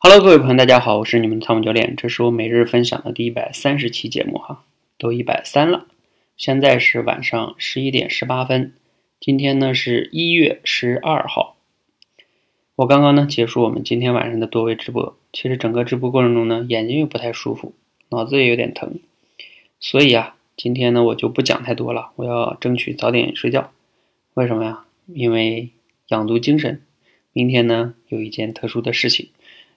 Hello，各位朋友，大家好，我是你们的汤姆教练，这是我每日分享的第一百三十期节目哈，都一百三了。现在是晚上十一点十八分，今天呢是一月十二号。我刚刚呢结束我们今天晚上的多位直播，其实整个直播过程中呢，眼睛又不太舒服，脑子也有点疼，所以啊，今天呢我就不讲太多了，我要争取早点睡觉。为什么呀？因为养足精神。明天呢有一件特殊的事情。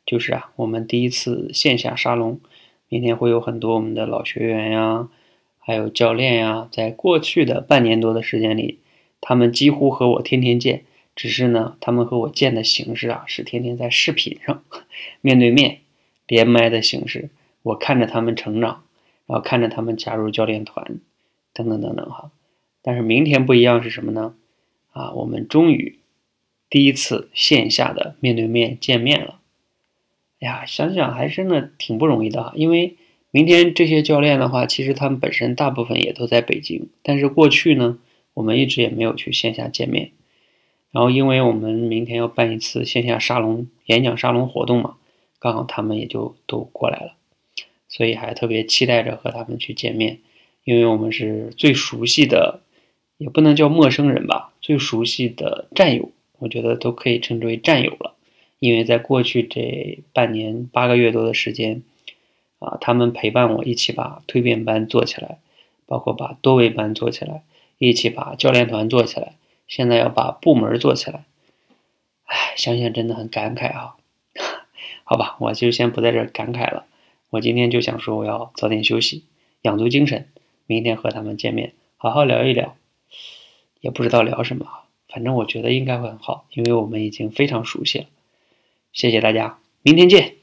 就是啊，我们第一次线下沙龙，明天会有很多我们的老学员呀，还有教练呀，在过去的半年多的时间里，他们几乎和我天天见，只是呢，他们和我见的形式啊，是天天在视频上 面对面连麦的形式，我看着他们成长，然后看着他们加入教练团，等等等等哈。但是明天不一样是什么呢？啊，我们终于第一次线下的面对面见面了。呀，想想还真的挺不容易的，因为明天这些教练的话，其实他们本身大部分也都在北京，但是过去呢，我们一直也没有去线下见面。然后，因为我们明天要办一次线下沙龙演讲沙龙活动嘛，刚好他们也就都过来了，所以还特别期待着和他们去见面，因为我们是最熟悉的，也不能叫陌生人吧，最熟悉的战友，我觉得都可以称之为战友了。因为在过去这半年八个月多的时间，啊，他们陪伴我一起把蜕变班做起来，包括把多维班做起来，一起把教练团做起来，现在要把部门做起来，哎，想想真的很感慨啊。好吧，我就先不在这感慨了。我今天就想说，我要早点休息，养足精神，明天和他们见面，好好聊一聊。也不知道聊什么，反正我觉得应该会很好，因为我们已经非常熟悉了。谢谢大家，明天见。